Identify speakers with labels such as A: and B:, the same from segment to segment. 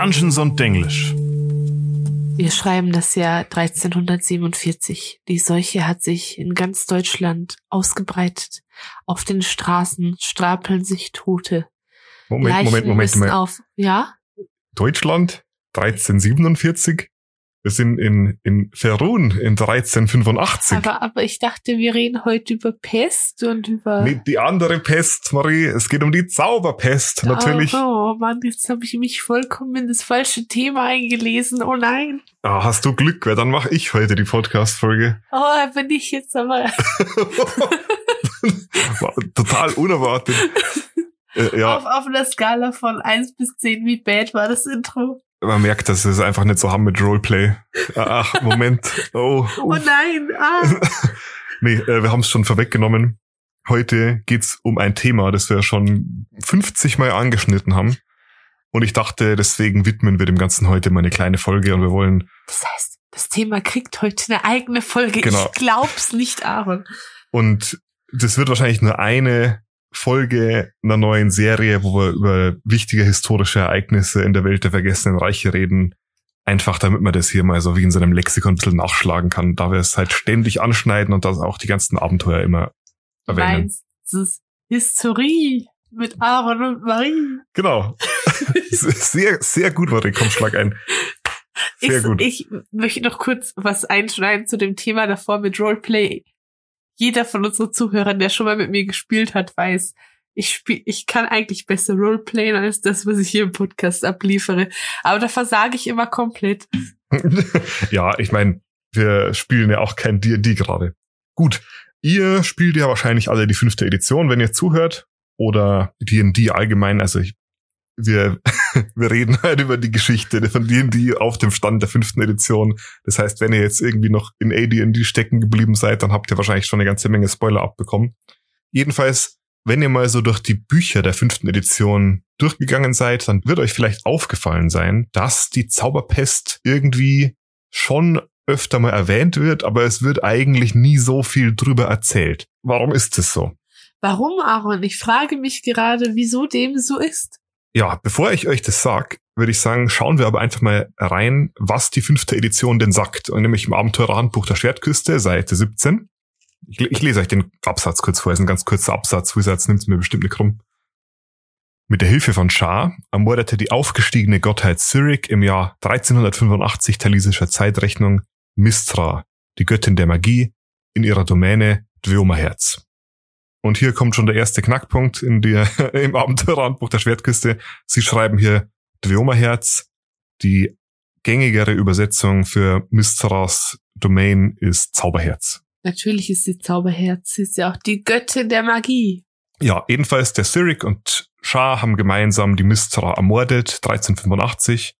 A: Dungeons und Denglisch.
B: Wir schreiben das Jahr 1347. Die Seuche hat sich in ganz Deutschland ausgebreitet. Auf den Straßen stapeln sich Tote.
A: Moment,
B: Leichen
A: Moment, Moment, Moment.
B: auf. Ja?
A: Deutschland 1347. Wir sind in, in Ferun in 1385.
B: Aber, aber ich dachte, wir reden heute über Pest und über.
A: Nee, die andere Pest, Marie. Es geht um die Zauberpest, natürlich.
B: Oh, oh Mann, jetzt habe ich mich vollkommen in das falsche Thema eingelesen. Oh nein.
A: Ah, hast du Glück, weil dann mache ich heute die Podcast-Folge.
B: Oh, da bin ich jetzt aber.
A: Total unerwartet. Äh, ja,
B: Auf, auf einer Skala von 1 bis 10, wie bad war das Intro?
A: Man merkt, dass wir es einfach nicht so haben mit Roleplay. Ach, Moment. Oh,
B: Oh nein, ah.
A: Nee, äh, wir haben es schon vorweggenommen. Heute geht's um ein Thema, das wir schon 50 Mal angeschnitten haben. Und ich dachte, deswegen widmen wir dem Ganzen heute mal eine kleine Folge und wir wollen,
B: Das heißt, das Thema kriegt heute eine eigene Folge.
A: Genau.
B: Ich glaub's nicht, Aaron.
A: und das wird wahrscheinlich nur eine Folge einer neuen Serie, wo wir über wichtige historische Ereignisse in der Welt der vergessenen Reiche reden. Einfach damit man das hier mal so wie in seinem Lexikon ein bisschen nachschlagen kann, da wir es halt ständig anschneiden und das auch die ganzen Abenteuer immer erwähnen.
B: Meinst du es Historie mit Aaron und Marie?
A: Genau. sehr, sehr gut, Marie, komm, schlag ein. Sehr
B: ich,
A: gut.
B: ich möchte noch kurz was einschneiden zu dem Thema davor mit Roleplay. Jeder von unseren Zuhörern, der schon mal mit mir gespielt hat, weiß, ich spiel, ich kann eigentlich besser Roleplayen als das, was ich hier im Podcast abliefere. Aber da versage ich immer komplett.
A: ja, ich meine, wir spielen ja auch kein D&D gerade. Gut, ihr spielt ja wahrscheinlich alle die fünfte Edition, wenn ihr zuhört. Oder D&D allgemein. Also ich, wir, wir reden halt über die Geschichte von D&D auf dem Stand der fünften Edition. Das heißt, wenn ihr jetzt irgendwie noch in AD&D stecken geblieben seid, dann habt ihr wahrscheinlich schon eine ganze Menge Spoiler abbekommen. Jedenfalls, wenn ihr mal so durch die Bücher der fünften Edition durchgegangen seid, dann wird euch vielleicht aufgefallen sein, dass die Zauberpest irgendwie schon öfter mal erwähnt wird, aber es wird eigentlich nie so viel drüber erzählt. Warum ist es so?
B: Warum, Aaron? Ich frage mich gerade, wieso dem so ist.
A: Ja, bevor ich euch das sag, würde ich sagen, schauen wir aber einfach mal rein, was die fünfte Edition denn sagt. Und nämlich im Abenteurerhandbuch der Schwertküste, Seite 17. Ich, ich lese euch den Absatz kurz vor, ist ein ganz kurzer Absatz. Wizards nimmt es mir bestimmt nicht krumm. Mit der Hilfe von Shah ermordete die aufgestiegene Gottheit Cyric im Jahr 1385 talisischer Zeitrechnung Mistra, die Göttin der Magie, in ihrer Domäne Dweomerherz. Und hier kommt schon der erste Knackpunkt in der, im Abenteurerhandbuch der Schwertküste. Sie schreiben hier Dweomerherz. Die gängigere Übersetzung für Mistras Domain ist Zauberherz.
B: Natürlich ist sie Zauberherz. Sie ist ja auch die Göttin der Magie.
A: Ja, jedenfalls der Cyric und Shah haben gemeinsam die Mistra ermordet, 1385.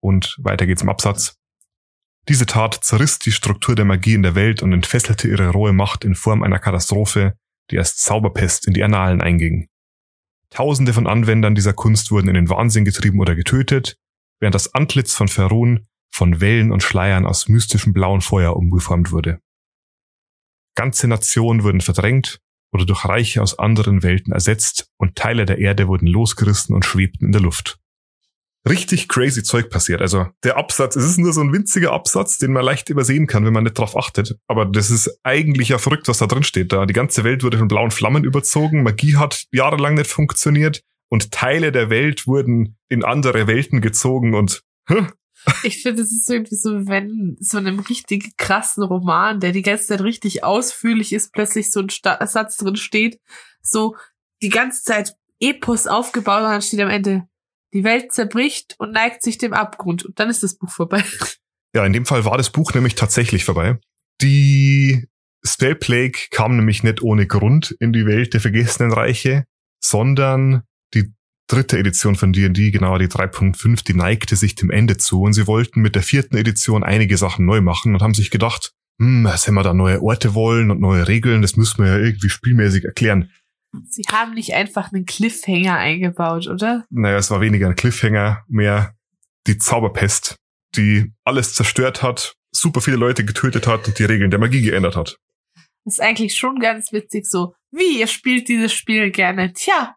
A: Und weiter geht's im Absatz. Diese Tat zerriss die Struktur der Magie in der Welt und entfesselte ihre rohe Macht in Form einer Katastrophe, die als Zauberpest in die Annalen einging. Tausende von Anwendern dieser Kunst wurden in den Wahnsinn getrieben oder getötet, während das Antlitz von Ferun von Wellen und Schleiern aus mystischem blauen Feuer umgeformt wurde. Ganze Nationen wurden verdrängt oder durch Reiche aus anderen Welten ersetzt und Teile der Erde wurden losgerissen und schwebten in der Luft. Richtig crazy Zeug passiert. Also der Absatz, es ist nur so ein winziger Absatz, den man leicht übersehen kann, wenn man nicht drauf achtet. Aber das ist eigentlich ja verrückt, was da drin steht. Da die ganze Welt wurde von blauen Flammen überzogen, Magie hat jahrelang nicht funktioniert und Teile der Welt wurden in andere Welten gezogen und hä?
B: Ich finde, es ist irgendwie so, wenn so in einem richtig krassen Roman, der die ganze Zeit richtig ausführlich ist, plötzlich so ein Sta Satz drin steht, so die ganze Zeit Epos aufgebaut und dann steht am Ende, die Welt zerbricht und neigt sich dem Abgrund. Und dann ist das Buch vorbei.
A: Ja, in dem Fall war das Buch nämlich tatsächlich vorbei. Die Spell Plague kam nämlich nicht ohne Grund in die Welt der vergessenen Reiche, sondern die dritte Edition von D&D, genauer die 3.5, die neigte sich dem Ende zu und sie wollten mit der vierten Edition einige Sachen neu machen und haben sich gedacht, hm, was wenn wir da neue Orte wollen und neue Regeln, das müssen wir ja irgendwie spielmäßig erklären.
B: Sie haben nicht einfach einen Cliffhanger eingebaut, oder?
A: Naja, es war weniger ein Cliffhanger, mehr die Zauberpest, die alles zerstört hat, super viele Leute getötet hat und die Regeln der Magie geändert hat.
B: Das ist eigentlich schon ganz witzig so. Wie, ihr spielt dieses Spiel gerne? Tja,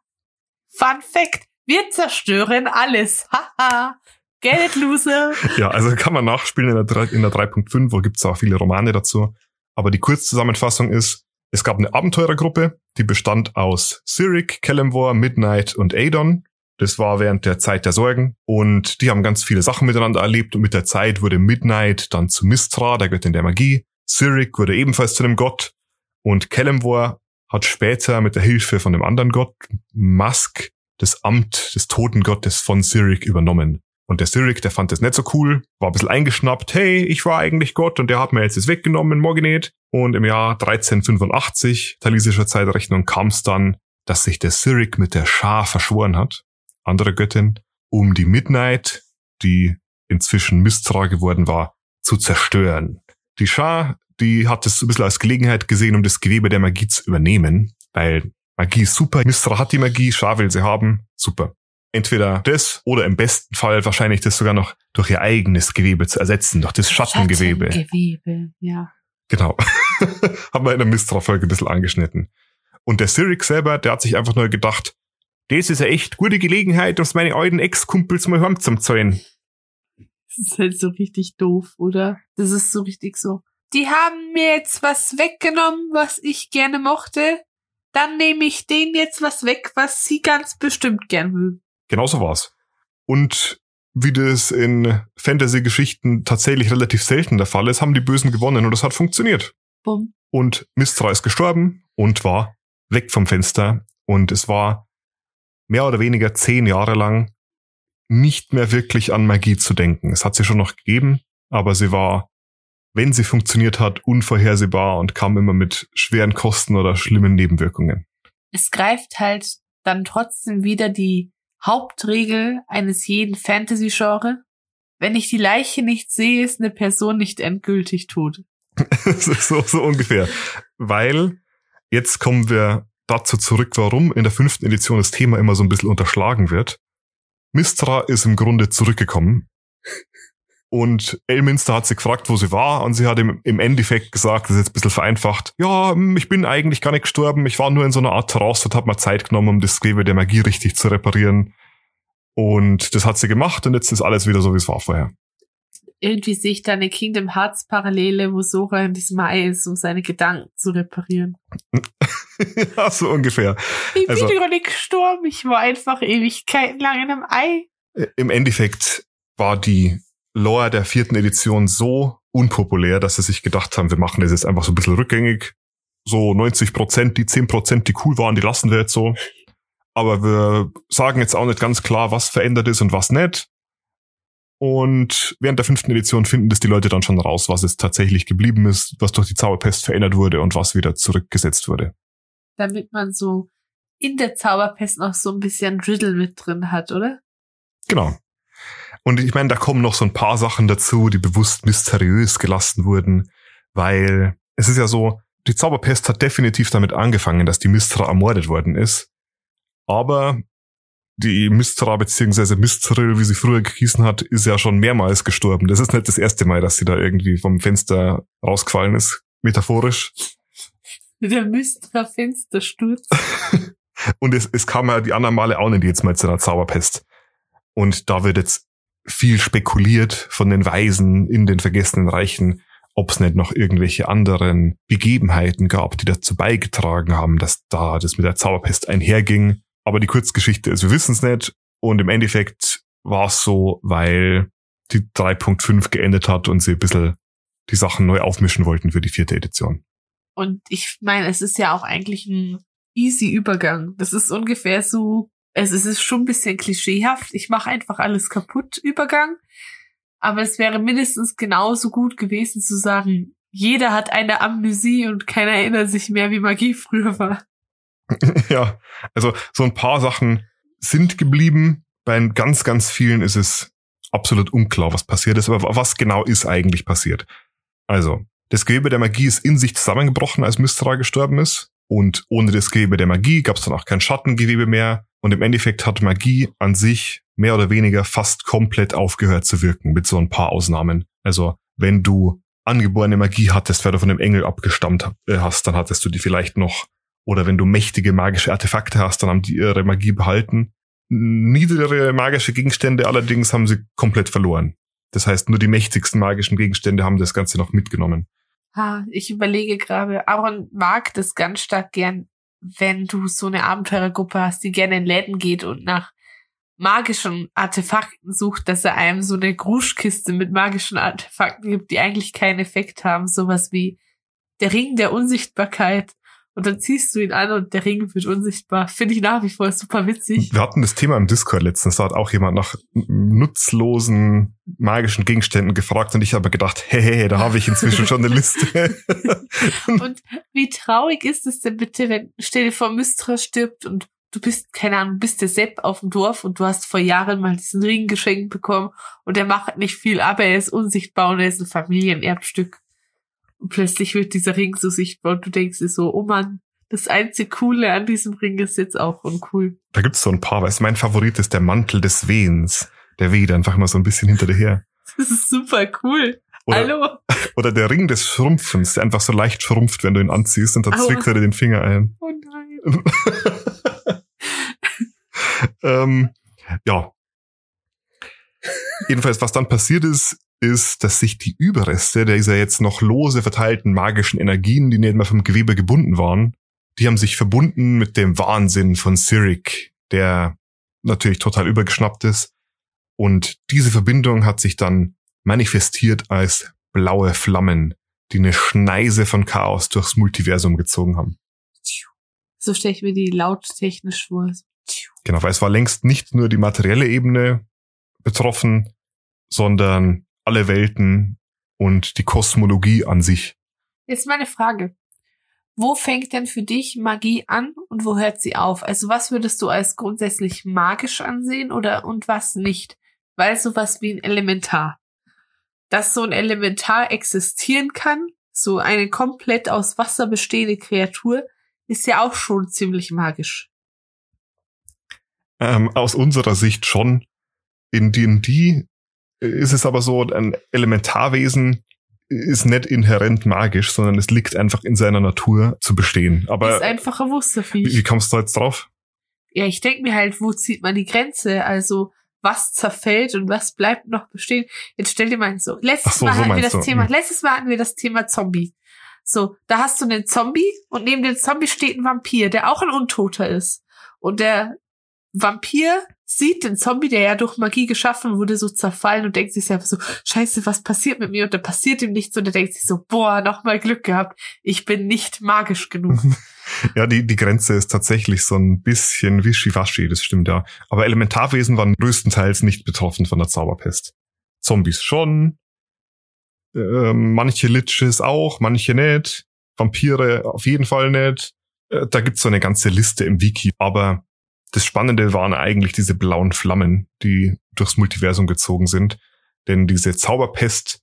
B: Fun Fact, wir zerstören alles. Haha. Get it, Loser.
A: Ja, also kann man nachspielen in der, drei- in der 3.5, wo gibt's auch viele Romane dazu. Aber die Kurzzusammenfassung ist, es gab eine Abenteurergruppe, die bestand aus Cyric, Kellemwar, Midnight und Adon. Das war während der Zeit der Sorgen. Und die haben ganz viele Sachen miteinander erlebt. Und mit der Zeit wurde Midnight dann zu Mistra, der Göttin der Magie. Cyric wurde ebenfalls zu einem Gott. Und Kellemwar hat später mit der Hilfe von dem anderen Gott, Musk, das Amt des Totengottes von Cyric übernommen. Und der Cyric, der fand das nicht so cool, war ein bisschen eingeschnappt, hey, ich war eigentlich Gott und der hat mir jetzt das weggenommen, Morgenet. Und im Jahr 1385, talisischer Zeitrechnung, kam es dann, dass sich der Cyric mit der Schar verschworen hat, andere Göttin, um die Midnight, die inzwischen Mistra geworden war, zu zerstören. Die Schar, die hat es ein bisschen als Gelegenheit gesehen, um das Gewebe der Magie zu übernehmen, weil Magie ist super, Mistra hat die Magie, Schar will sie haben, super. Entweder das oder im besten Fall wahrscheinlich das sogar noch durch ihr eigenes Gewebe zu ersetzen, durch das Schattengewebe.
B: Schattengewebe, ja.
A: Genau. Haben wir in der Mistra-Folge ein bisschen angeschnitten. Und der Cyric selber, der hat sich einfach nur gedacht, das ist eine echt gute Gelegenheit, um meine alten Ex-Kumpels mal heimzuzahlen.
B: Das ist halt so richtig doof, oder? Das ist so richtig so. Die haben mir jetzt was weggenommen, was ich gerne mochte. Dann nehme ich denen jetzt was weg, was sie ganz bestimmt gern mögen.
A: Genauso war's. Und wie das in Fantasy-Geschichten tatsächlich relativ selten der Fall ist, haben die Bösen gewonnen und es hat funktioniert.
B: Bumm.
A: Und Mistra ist gestorben und war weg vom Fenster. Und es war mehr oder weniger zehn Jahre lang nicht mehr wirklich an Magie zu denken. Es hat sie schon noch gegeben, aber sie war, wenn sie funktioniert hat, unvorhersehbar und kam immer mit schweren Kosten oder schlimmen Nebenwirkungen.
B: Es greift halt dann trotzdem wieder die Hauptregel eines jeden Fantasy-Genre. Wenn ich die Leiche nicht sehe, ist eine Person nicht endgültig tot.
A: so, so ungefähr. Weil jetzt kommen wir dazu zurück, warum in der fünften Edition das Thema immer so ein bisschen unterschlagen wird. Mistra ist im Grunde zurückgekommen. Und Elminster hat sie gefragt, wo sie war, und sie hat im, im Endeffekt gesagt, das ist jetzt ein bisschen vereinfacht, ja, hm, ich bin eigentlich gar nicht gestorben, ich war nur in so einer Art Trance und habe mal Zeit genommen, um das Gewebe der Magie richtig zu reparieren. Und das hat sie gemacht und jetzt ist alles wieder so, wie es war vorher.
B: Irgendwie sehe ich da eine Kingdom Hearts Parallele, wo Sora in diesem Ei ist, um seine Gedanken zu reparieren.
A: ja, so ungefähr.
B: Ich
A: Also-
B: bin doch nicht gestorben, ich war einfach Ewigkeiten lang in einem Ei.
A: Im Endeffekt war die Lore der vierten Edition so unpopulär, dass sie sich gedacht haben, wir machen das jetzt einfach so ein bisschen rückgängig. So 90 Prozent, die 10 Prozent, die cool waren, die lassen wir jetzt so. Aber wir sagen jetzt auch nicht ganz klar, was verändert ist und was nicht. Und während der fünften Edition finden das die Leute dann schon raus, was es tatsächlich geblieben ist, was durch die Zauberpest verändert wurde und was wieder zurückgesetzt wurde.
B: Damit man so in der Zauberpest noch so ein bisschen Riddle mit drin hat, oder?
A: Genau. Und ich meine, da kommen noch so ein paar Sachen dazu, die bewusst mysteriös gelassen wurden, weil es ist ja so, die Zauberpest hat definitiv damit angefangen, dass die Mistra ermordet worden ist. Aber die Mistra beziehungsweise Mistril, wie sie früher gehießen hat, ist ja schon mehrmals gestorben. Das ist nicht das erste Mal, dass sie da irgendwie vom Fenster rausgefallen ist, metaphorisch.
B: Der Mystra Fenstersturz.
A: Und es, es kam ja die anderen Male auch nicht jetzt mal zu einer Zauberpest. Und da wird jetzt viel spekuliert von den Weisen in den vergessenen Reichen, ob es nicht noch irgendwelche anderen Begebenheiten gab, die dazu beigetragen haben, dass da das mit der Zauberpest einherging. Aber die Kurzgeschichte ist, wir wissen es nicht. Und im Endeffekt war es so, weil die 3.5 geendet hat und sie ein bisschen die Sachen neu aufmischen wollten für die vierte Edition.
B: Und ich meine, es ist ja auch eigentlich ein easy Übergang. Das ist ungefähr so, es ist schon ein bisschen klischeehaft. Ich mache einfach alles kaputt Übergang. Aber es wäre mindestens genauso gut gewesen zu sagen, jeder hat eine Amnesie und keiner erinnert sich mehr, wie Magie früher war.
A: ja, also so ein paar Sachen sind geblieben. Bei ganz, ganz vielen ist es absolut unklar, was passiert ist. Aber was genau ist eigentlich passiert? Also, das Gewebe der Magie ist in sich zusammengebrochen, als Mystra gestorben ist. Und ohne das Gewebe der Magie gab es dann auch kein Schattengewebe mehr. Und im Endeffekt hat Magie an sich mehr oder weniger fast komplett aufgehört zu wirken, mit so ein paar Ausnahmen. Also, wenn du angeborene Magie hattest, weil du von einem Engel abgestammt äh, hast, dann hattest du die vielleicht noch. Oder wenn du mächtige magische Artefakte hast, dann haben die ihre Magie behalten. Niedrigere magische Gegenstände allerdings haben sie komplett verloren. Das heißt, nur die mächtigsten magischen Gegenstände haben das Ganze noch mitgenommen.
B: Ah, ich überlege gerade, Aaron mag das ganz stark gern, wenn du so eine Abenteurergruppe hast, die gerne in Läden geht und nach magischen Artefakten sucht, dass er einem so eine Gruschkiste mit magischen Artefakten gibt, die eigentlich keinen Effekt haben. Sowas wie der Ring der Unsichtbarkeit. Und dann ziehst du ihn an und der Ring wird unsichtbar. Finde ich nach wie vor super witzig.
A: Wir hatten das Thema im Discord letztens, da hat auch jemand nach nutzlosen magischen Gegenständen gefragt und ich habe gedacht, hey, hey da habe ich inzwischen schon eine Liste.
B: und wie traurig ist es denn bitte, wenn, stell dir vor, Mystra stirbt und du bist, keine Ahnung, bist der Sepp auf dem Dorf und du hast vor Jahren mal diesen Ring geschenkt bekommen und der macht nicht viel, aber er ist unsichtbar und er ist ein Familienerbstück. Und plötzlich wird dieser Ring so sichtbar und du denkst dir so, oh Mann, das einzige Coole an diesem Ring ist jetzt auch uncool.
A: Da gibt's so ein paar, weil mein Favorit ist der Mantel des Wehens. Der weht einfach mal so ein bisschen hinter dir her.
B: Das ist super cool.
A: Oder,
B: Hallo?
A: Oder der Ring des Schrumpfens, der einfach so leicht schrumpft, wenn du ihn anziehst und dann zwickt er dir den Finger ein.
B: Oh nein.
A: ähm, ja. Jedenfalls, was dann passiert ist, ist, dass sich die Überreste dieser jetzt noch lose verteilten magischen Energien, die nicht mehr vom Gewebe gebunden waren, die haben sich verbunden mit dem Wahnsinn von Cyric, der natürlich total übergeschnappt ist. Und diese Verbindung hat sich dann manifestiert als blaue Flammen, die eine Schneise von Chaos durchs Multiversum gezogen haben.
B: So stelle ich mir die lauttechnisch vor.
A: Genau, weil es war längst nicht nur die materielle Ebene betroffen, sondern alle Welten und die Kosmologie an sich.
B: Jetzt meine Frage. Wo fängt denn für dich Magie an und wo hört sie auf? Also was würdest du als grundsätzlich magisch ansehen oder und was nicht? Weil sowas wie ein Elementar. Dass so ein Elementar existieren kann, so eine komplett aus Wasser bestehende Kreatur, ist ja auch schon ziemlich magisch.
A: Ähm, aus unserer Sicht schon. In D&D ist es aber so, ein Elementarwesen ist nicht inhärent magisch, sondern es liegt einfach in seiner Natur zu bestehen. Aber
B: ist einfach ein Wusterviech.
A: Wie, wie kommst du jetzt drauf?
B: Ja, ich denke mir halt, wo zieht man die Grenze? Also was zerfällt und was bleibt noch bestehen? Jetzt stell dir mal so. Letztes so, Mal so hatten wir das du. Thema. Hm. Letztes Mal hatten wir das Thema Zombie. So, da hast du einen Zombie und neben dem Zombie steht ein Vampir, der auch ein Untoter ist. Und der Vampir sieht den Zombie, der ja durch Magie geschaffen wurde, so zerfallen und denkt sich selber so, scheiße, was passiert mit mir? Und da passiert ihm nichts und er denkt sich so, boah, nochmal Glück gehabt, ich bin nicht magisch genug.
A: ja, die, die Grenze ist tatsächlich so ein bisschen wischiwaschi, das stimmt ja. Aber Elementarwesen waren größtenteils nicht betroffen von der Zauberpest. Zombies schon, äh, manche Liches auch, manche nicht, Vampire auf jeden Fall nicht. Äh, da gibt's so eine ganze Liste im Wiki, aber das Spannende waren eigentlich diese blauen Flammen, die durchs Multiversum gezogen sind. Denn diese Zauberpest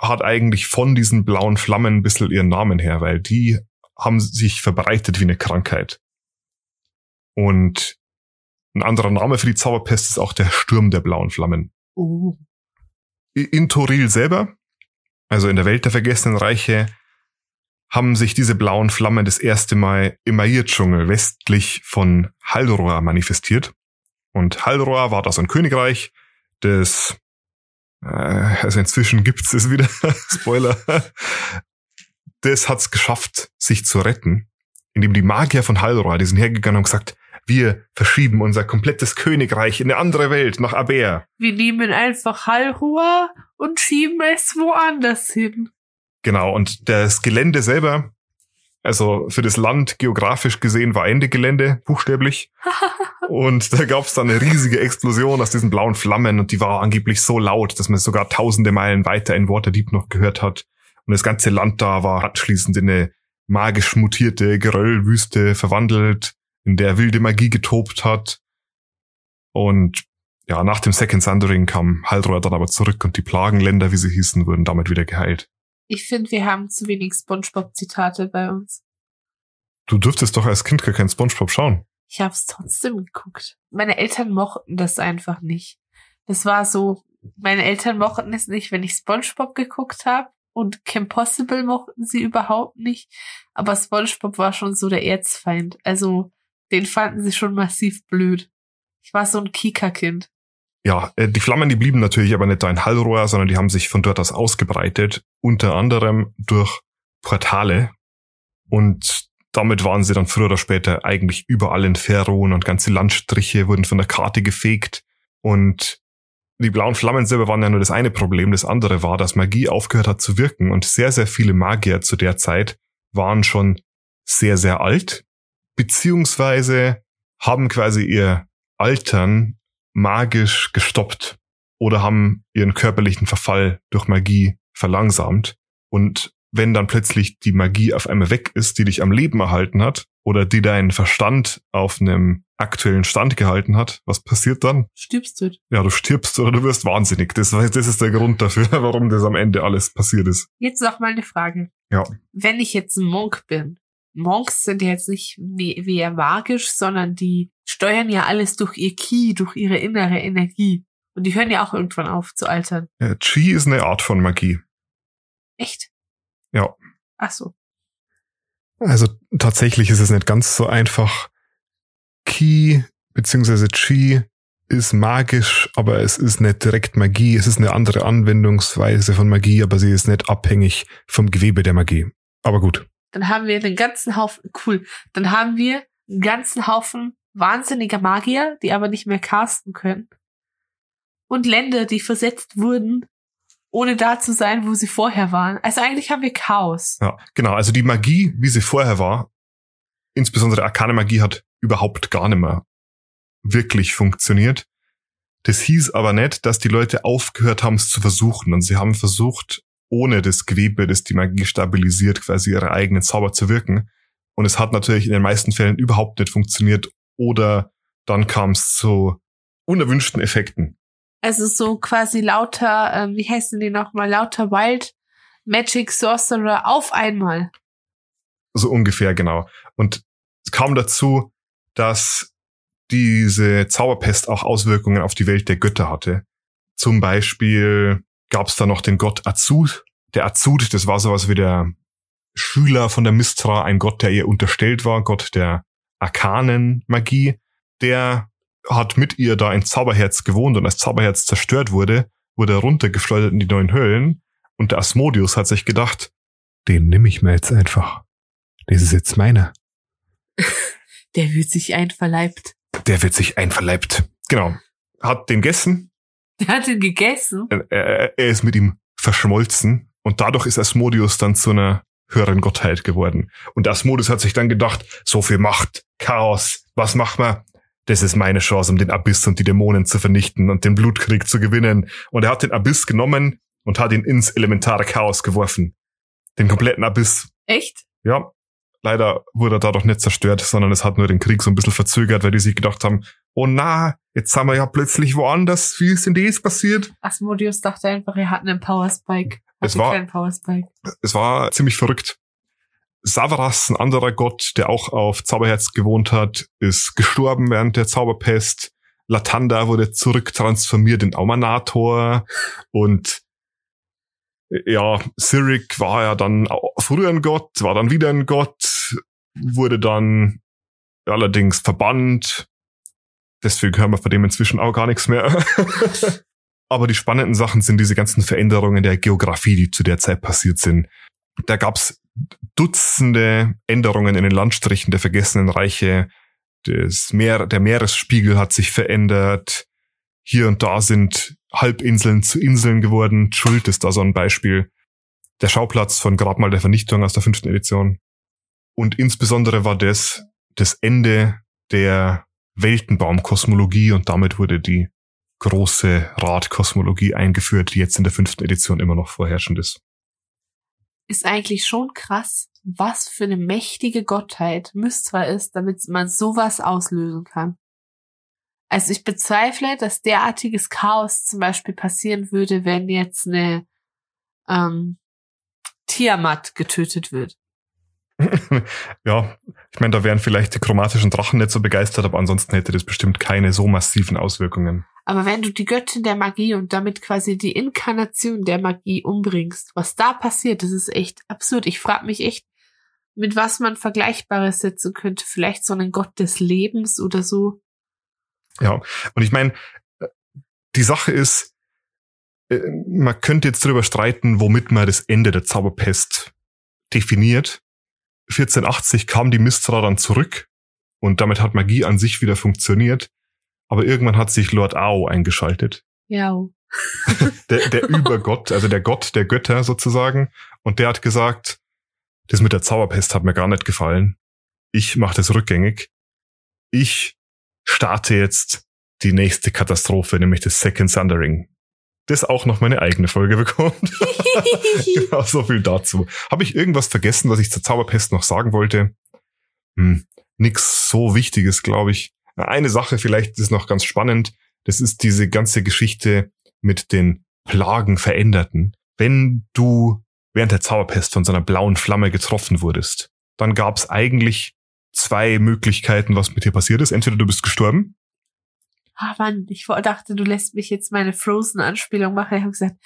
A: hat eigentlich von diesen blauen Flammen ein bisschen ihren Namen her, weil die haben sich verbreitet wie eine Krankheit. Und ein anderer Name für die Zauberpest ist auch der Sturm der blauen Flammen.
B: Uh.
A: In Toril selber, also in der Welt der vergessenen Reiche, haben sich diese blauen Flammen das erste Mal im Mair-Dschungel westlich von Haldor manifestiert. Und Haldor war das ein Königreich, das, äh, also inzwischen gibt's es wieder, Spoiler, das hat's geschafft, sich zu retten, indem die Magier von Haldor, die sind hergegangen und gesagt, wir verschieben unser komplettes Königreich in eine andere Welt, nach Aber.
B: Wir nehmen einfach Haldor und schieben es woanders hin.
A: Genau, und das Gelände selber, also für das Land geografisch gesehen war Ende Gelände, buchstäblich. und da gab es dann eine riesige Explosion aus diesen blauen Flammen und die war angeblich so laut, dass man sogar tausende Meilen weiter in Waterdeep noch gehört hat. Und das ganze Land da war anschließend in eine magisch mutierte Geröllwüste verwandelt, in der wilde Magie getobt hat. Und ja, nach dem Second Sundering kam Haldrohr dann aber zurück und die Plagenländer, wie sie hießen, wurden damit wieder geheilt.
B: Ich finde, wir haben zu wenig Spongebob-Zitate bei uns.
A: Du dürftest doch als Kind gar kein Spongebob schauen.
B: Ich habe es trotzdem geguckt. Meine Eltern mochten das einfach nicht. Das war so, meine Eltern mochten es nicht, wenn ich Spongebob geguckt habe. Und Kim Possible mochten sie überhaupt nicht. Aber Spongebob war schon so der Erzfeind. Also, den fanden sie schon massiv blöd. Ich war so ein Kika-Kind.
A: Ja, äh, die Flammen, die blieben natürlich aber nicht da in Hallrohr, sondern die haben sich von dort aus ausgebreitet, unter anderem durch Portale. Und damit waren sie dann früher oder später eigentlich überall in Ferron und ganze Landstriche wurden von der Karte gefegt. Und die blauen Flammen selber waren ja nur das eine Problem. Das andere war, dass Magie aufgehört hat zu wirken und sehr, sehr viele Magier zu der Zeit waren schon sehr, sehr alt, beziehungsweise haben quasi ihr Altern magisch gestoppt oder haben ihren körperlichen Verfall durch Magie verlangsamt. Und wenn dann plötzlich die Magie auf einmal weg ist, die dich am Leben erhalten hat oder die deinen Verstand auf einem aktuellen Stand gehalten hat, was passiert dann?
B: Stirbst du?
A: Ja, du stirbst oder du wirst wahnsinnig. Das, das ist der Grund dafür, warum das am Ende alles passiert ist.
B: Jetzt noch mal eine Frage.
A: Ja.
B: Wenn ich jetzt ein Monk bin, Monks sind ja jetzt nicht mehr magisch, sondern die steuern ja alles durch ihr Ki, durch ihre innere Energie. Und die hören ja auch irgendwann auf zu altern.
A: Ja, Chi ist eine Art von Magie.
B: Echt?
A: Ja.
B: Ach so.
A: Also tatsächlich ist es nicht ganz so einfach. Ki beziehungsweise Chi ist magisch, aber es ist nicht direkt Magie. Es ist eine andere Anwendungsweise von Magie, aber sie ist nicht abhängig vom Gewebe der Magie. Aber gut.
B: Dann haben wir den ganzen Haufen, cool, dann haben wir einen ganzen Haufen wahnsinniger Magier, die aber nicht mehr casten können. Und Länder, die versetzt wurden, ohne da zu sein, wo sie vorher waren. Also eigentlich haben wir Chaos.
A: Ja, genau. Also die Magie, wie sie vorher war, insbesondere Arkane Magie hat überhaupt gar nicht mehr wirklich funktioniert. Das hieß aber nicht, dass die Leute aufgehört haben, es zu versuchen. Und sie haben versucht, ohne das Gewebe, das die Magie stabilisiert, quasi ihre eigenen Zauber zu wirken. Und es hat natürlich in den meisten Fällen überhaupt nicht funktioniert. Oder dann kam es zu unerwünschten Effekten.
B: Also so quasi lauter, ähm, wie heißen die nochmal, lauter Wild Magic Sorcerer auf einmal.
A: So ungefähr, genau. Und es kam dazu, dass diese Zauberpest auch Auswirkungen auf die Welt der Götter hatte. Zum Beispiel gab es da noch den Gott Azud. Der Azud, das war sowas wie der Schüler von der Mistra, ein Gott, der ihr unterstellt war, Gott der Arkanen-Magie. Der hat mit ihr da ein Zauberherz gewohnt und als Zauberherz zerstört wurde, wurde er runtergeschleudert in die neuen Höhlen und der Asmodius hat sich gedacht, den nehme ich mir jetzt einfach. Das ist jetzt meiner.
B: Der wird sich einverleibt.
A: Der wird sich einverleibt. Genau. Hat den gegessen.
B: Der hat ihn gegessen.
A: Er, er ist mit ihm verschmolzen und dadurch ist Asmodius dann zu einer höheren Gottheit geworden. Und Asmodius hat sich dann gedacht, so viel Macht, Chaos, was machen wir? Das ist meine Chance, um den Abyss und die Dämonen zu vernichten und den Blutkrieg zu gewinnen. Und er hat den Abyss genommen und hat ihn ins elementare Chaos geworfen. Den kompletten Abyss.
B: Echt?
A: Ja. Leider wurde er dadurch nicht zerstört, sondern es hat nur den Krieg so ein bisschen verzögert, weil die sich gedacht haben, oh na, jetzt sind wir ja plötzlich woanders. Wie ist denn das passiert?
B: Asmodius dachte einfach, er hat einen Powerspike.
A: Es war, es war ziemlich verrückt. Savaras, ein anderer Gott, der auch auf Zauberherz gewohnt hat, ist gestorben während der Zauberpest. Latanda wurde zurücktransformiert in Aumanator und ja, Cyric war ja dann früher ein Gott, war dann wieder ein Gott, wurde dann allerdings verbannt. Deswegen hören wir von dem inzwischen auch gar nichts mehr. Aber die spannenden Sachen sind diese ganzen Veränderungen der Geografie, die zu der Zeit passiert sind. Da gab's Dutzende Änderungen in den Landstrichen der vergessenen Reiche. Das Meer, der Meeresspiegel hat sich verändert. Hier und da sind Halbinseln zu Inseln geworden. Schuld ist da so ein Beispiel. Der Schauplatz von Grabmal der Vernichtung aus der fünften Edition. Und insbesondere war das das Ende der Weltenbaumkosmologie und damit wurde die große Radkosmologie eingeführt, die jetzt in der fünften Edition immer noch vorherrschend ist.
B: Ist eigentlich schon krass, was für eine mächtige Gottheit Mystra ist, damit man sowas auslösen kann. Also ich bezweifle, dass derartiges Chaos zum Beispiel passieren würde, wenn jetzt eine ähm, Tiamat getötet wird.
A: ja, ich meine, da wären vielleicht die chromatischen Drachen nicht so begeistert, aber ansonsten hätte das bestimmt keine so massiven Auswirkungen.
B: Aber wenn du die Göttin der Magie und damit quasi die Inkarnation der Magie umbringst, was da passiert, das ist echt absurd. Ich frage mich echt, mit was man Vergleichbares setzen könnte. Vielleicht so einen Gott des Lebens oder so.
A: Ja, und ich meine, die Sache ist, äh, man könnte jetzt darüber streiten, womit man das Ende der Zauberpest definiert. 1480 kam die Mistra dann zurück und damit hat Magie an sich wieder funktioniert. Aber irgendwann hat sich Lord Ao eingeschaltet.
B: Ja.
A: der, der Übergott, also der Gott der Götter sozusagen. Und der hat gesagt, das mit der Zauberpest hat mir gar nicht gefallen. Ich mache das rückgängig. Ich starte jetzt die nächste Katastrophe, nämlich das Second Thundering. Das auch noch meine eigene Folge bekommt. genau, so viel dazu. Habe ich irgendwas vergessen, was ich zur Zauberpest noch sagen wollte? Hm, nix so Wichtiges, glaube ich. Eine Sache vielleicht ist noch ganz spannend. Das ist diese ganze Geschichte mit den Plagen Veränderten. Wenn du während der Zauberpest von so einer blauen Flamme getroffen wurdest, dann gab es eigentlich zwei Möglichkeiten, was mit dir passiert ist. Entweder du bist gestorben.
B: Ah Mann, ich dachte, du lässt mich jetzt meine Frozen-Anspielung machen. Ich habe gesagt,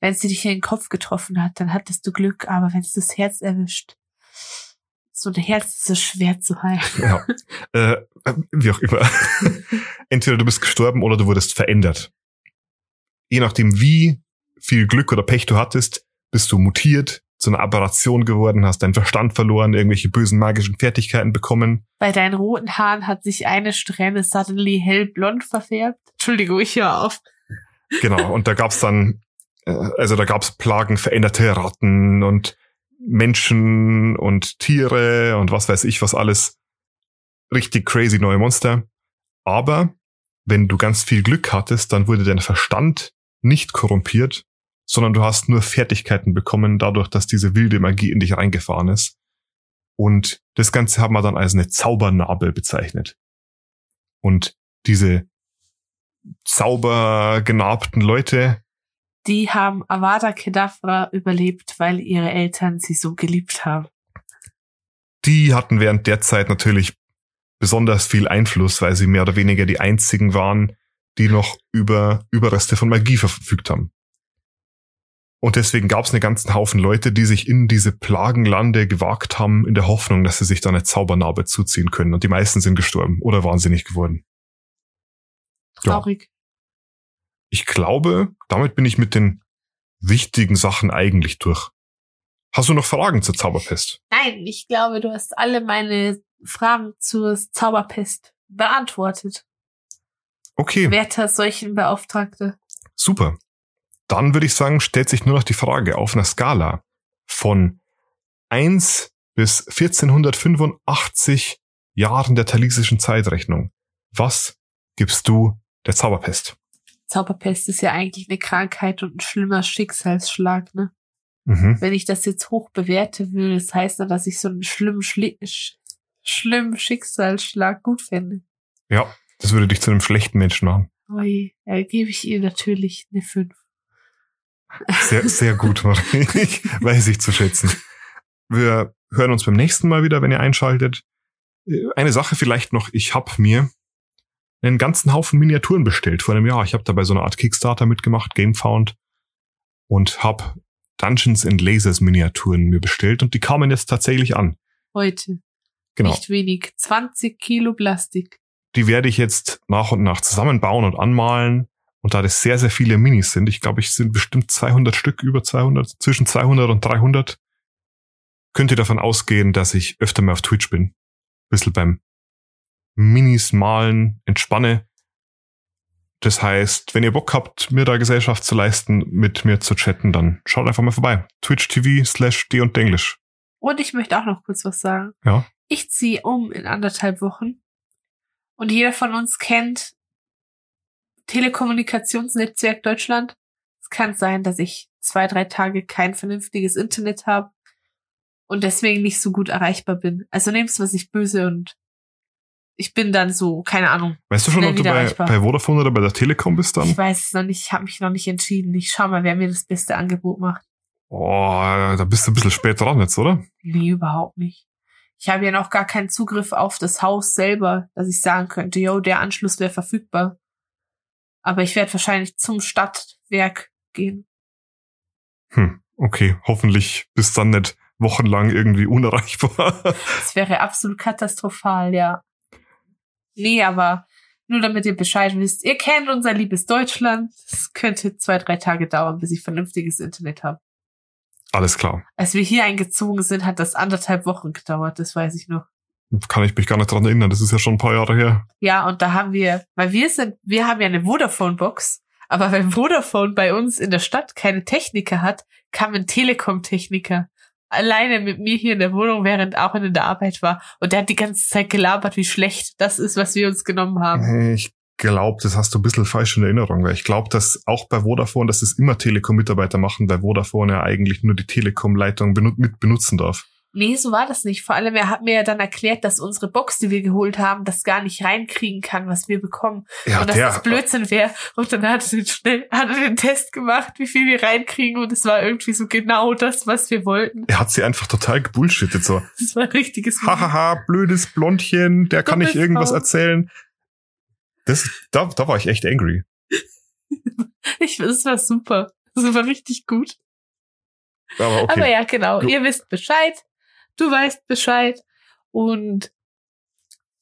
B: wenn sie dich in den Kopf getroffen hat, dann hattest du Glück, aber wenn es das Herz erwischt, so ein Herz ist so schwer zu heilen.
A: Ja. Äh, wie auch immer. Entweder du bist gestorben oder du wurdest verändert. Je nachdem, wie viel Glück oder Pech du hattest, bist du mutiert, zu einer Aberration geworden, hast deinen Verstand verloren, irgendwelche bösen magischen Fertigkeiten bekommen.
B: Bei deinen roten Haaren hat sich eine Strähne suddenly hellblond verfärbt. Entschuldigung, ich höre auf.
A: Genau, und da gab's dann, äh, also da gab's Plagen, veränderte Ratten und Menschen und Tiere und was weiß ich was alles. Richtig crazy neue Monster. Aber wenn du ganz viel Glück hattest, dann wurde dein Verstand nicht korrumpiert, sondern du hast nur Fertigkeiten bekommen, dadurch, dass diese wilde Magie in dich reingefahren ist. Und das Ganze haben wir dann als eine Zaubernarbe bezeichnet. Und diese zaubergenarbten Leute.
B: Die haben Avada Kedavra überlebt, weil ihre Eltern sie so geliebt haben.
A: Die hatten während der Zeit natürlich besonders viel Einfluss, weil sie mehr oder weniger die einzigen waren, die noch über Überreste von Magie verfügt haben. Und deswegen gab es einen ganzen Haufen Leute, die sich in diese Plagenlande gewagt haben, in der Hoffnung, dass sie sich da eine Zaubernarbe zuziehen können. Und die meisten sind gestorben oder wahnsinnig geworden.
B: Traurig. Ja.
A: Ich glaube, damit bin ich mit den wichtigen Sachen eigentlich durch. Hast du noch Fragen zur Zauberpest?
B: Nein, ich glaube, du hast alle meine Fragen zur Zauberpest beantwortet.
A: Okay.
B: Werter Seuchenbeauftragte.
A: Super dann würde ich sagen, stellt sich nur noch die Frage auf einer Skala von 1 bis 1485 Jahren der talisischen Zeitrechnung. Was gibst du der Zauberpest?
B: Zauberpest ist ja eigentlich eine Krankheit und ein schlimmer Schicksalsschlag, ne? Mhm. Wenn ich das jetzt hoch bewerte würde, das heißt dann, dass ich so einen schlimmen, Schli sch schlimmen Schicksalsschlag gut fände.
A: Ja, das würde dich zu einem schlechten Menschen machen.
B: Ui, da gebe ich ihr natürlich eine 5.
A: Sehr, sehr gut, Marie. Weiß ich zu schätzen. Wir hören uns beim nächsten Mal wieder, wenn ihr einschaltet. Eine Sache vielleicht noch. Ich habe mir einen ganzen Haufen Miniaturen bestellt vor einem Jahr. Ich habe da bei so einer Art Kickstarter mitgemacht, Gamefound, und habe Dungeons and Lasers Miniaturen mir bestellt und die kamen jetzt tatsächlich an.
B: Heute. Genau. Nicht wenig. 20 Kilo Plastik.
A: Die werde ich jetzt nach und nach zusammenbauen und anmalen und da das sehr, sehr viele Minis sind, ich glaube, ich sind bestimmt 200 Stück, über 200, zwischen 200 und 300, könnt ihr davon ausgehen, dass ich öfter mal auf Twitch bin. Bisschen beim Minis malen, entspanne. Das heißt, wenn ihr Bock habt, mir da Gesellschaft zu leisten, mit mir zu chatten, dann schaut einfach mal vorbei. Twitch TV slash D und Englisch.
B: Und ich möchte auch noch kurz was sagen.
A: Ja.
B: Ich ziehe um in anderthalb Wochen. Und jeder von uns kennt Telekommunikationsnetzwerk Deutschland. Es kann sein, dass ich zwei, drei Tage kein vernünftiges Internet habe und deswegen nicht so gut erreichbar bin. Also nehm's was ich böse und ich bin dann so, keine Ahnung.
A: Weißt du schon, ob du bei, bei Vodafone oder bei der Telekom bist dann?
B: Ich weiß es noch nicht, ich habe mich noch nicht entschieden. Ich schau mal, wer mir das beste Angebot macht.
A: Oh, da bist du ein bisschen spät dran jetzt, oder?
B: Nee, überhaupt nicht. Ich habe ja noch gar keinen Zugriff auf das Haus selber, dass ich sagen könnte, yo, der Anschluss wäre verfügbar. Aber ich werde wahrscheinlich zum Stadtwerk gehen.
A: Hm, okay. Hoffentlich bist dann nicht wochenlang irgendwie unerreichbar.
B: das wäre absolut katastrophal, ja. Nee, aber Nur damit ihr Bescheid wisst. Ihr kennt unser liebes Deutschland. Es könnte zwei, drei Tage dauern, bis ich vernünftiges Internet habe.
A: Alles klar.
B: Als wir hier eingezogen sind, hat das anderthalb Wochen gedauert, das weiß ich noch.
A: Kann ich mich gar nicht dran erinnern. Das ist ja schon ein paar Jahre her.
B: Ja, und da haben wir, weil wir sind, wir haben ja eine Vodafone-Box, aber weil Vodafone bei uns in der Stadt keine Techniker hat, kam ein Telekom-Techniker alleine mit mir hier in der Wohnung, während auch in der Arbeit war. Und der hat die ganze Zeit gelabert, wie schlecht das ist, was wir uns genommen haben.
A: Ich glaube, das hast du ein bisschen falsch in Erinnerung, weil ich glaube, dass auch bei Vodafone, dass es immer Telekom-Mitarbeiter machen, weil Vodafone ja eigentlich nur die Telekom-Leitung benu mit benutzen darf.
B: Nee, so war das nicht. Vor allem, er hat mir ja dann erklärt, dass unsere Box, die wir geholt haben, das gar nicht reinkriegen kann, was wir bekommen.
A: Ja,
B: und dass
A: der,
B: das Blödsinn wäre. Und dann hat er den schnell, hat er den Test gemacht, wie viel wir reinkriegen. Und es war irgendwie so genau das, was wir wollten.
A: er hat sie einfach total gebullshittet, so.
B: Das war ein richtiges
A: Hahaha, blödes Blondchen, der kann nicht irgendwas erzählen. Das, da, da war ich echt angry.
B: Ich, das war super. Das war richtig gut.
A: Aber okay.
B: Aber ja, genau. Ihr wisst Bescheid. Du weißt Bescheid. Und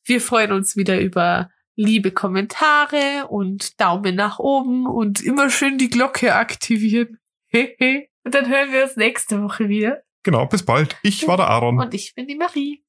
B: wir freuen uns wieder über liebe Kommentare und Daumen nach oben und immer schön die Glocke aktivieren. und dann hören wir uns nächste Woche wieder.
A: Genau, bis bald. Ich war der Aaron.
B: Und ich bin die Marie.